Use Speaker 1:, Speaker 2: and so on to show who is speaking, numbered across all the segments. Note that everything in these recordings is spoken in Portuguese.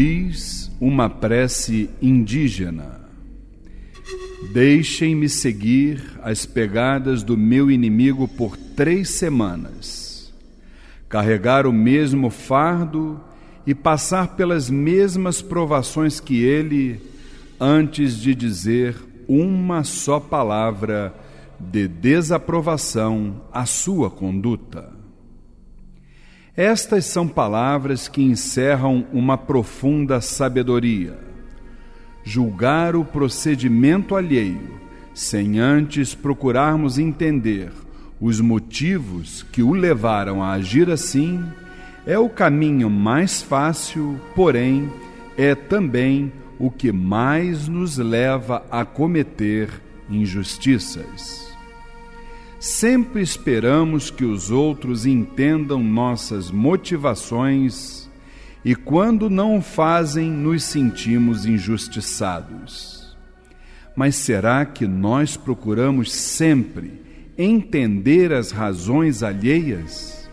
Speaker 1: Diz uma prece indígena: Deixem-me seguir as pegadas do meu inimigo por três semanas, carregar o mesmo fardo e passar pelas mesmas provações que ele, antes de dizer uma só palavra de desaprovação à sua conduta. Estas são palavras que encerram uma profunda sabedoria. Julgar o procedimento alheio, sem antes procurarmos entender os motivos que o levaram a agir assim, é o caminho mais fácil, porém, é também o que mais nos leva a cometer injustiças. Sempre esperamos que os outros entendam nossas motivações e, quando não o fazem, nos sentimos injustiçados. Mas será que nós procuramos sempre entender as razões alheias?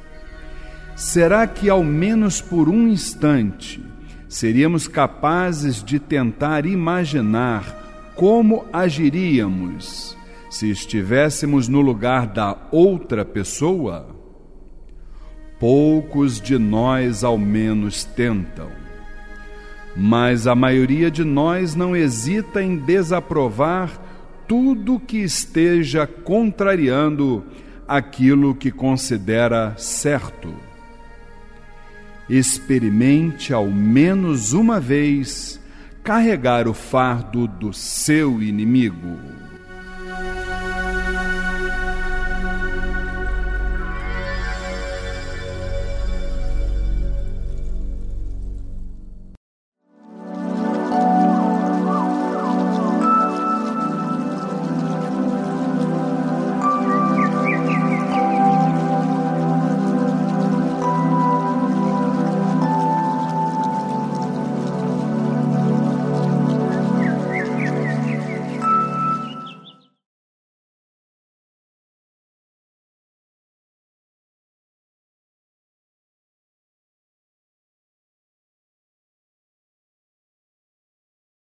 Speaker 1: Será que, ao menos por um instante, seríamos capazes de tentar imaginar como agiríamos se estivéssemos no lugar da outra pessoa? Poucos de nós, ao menos, tentam. Mas a maioria de nós não hesita em desaprovar tudo que esteja contrariando aquilo que considera certo. Experimente ao menos uma vez carregar o fardo do seu inimigo.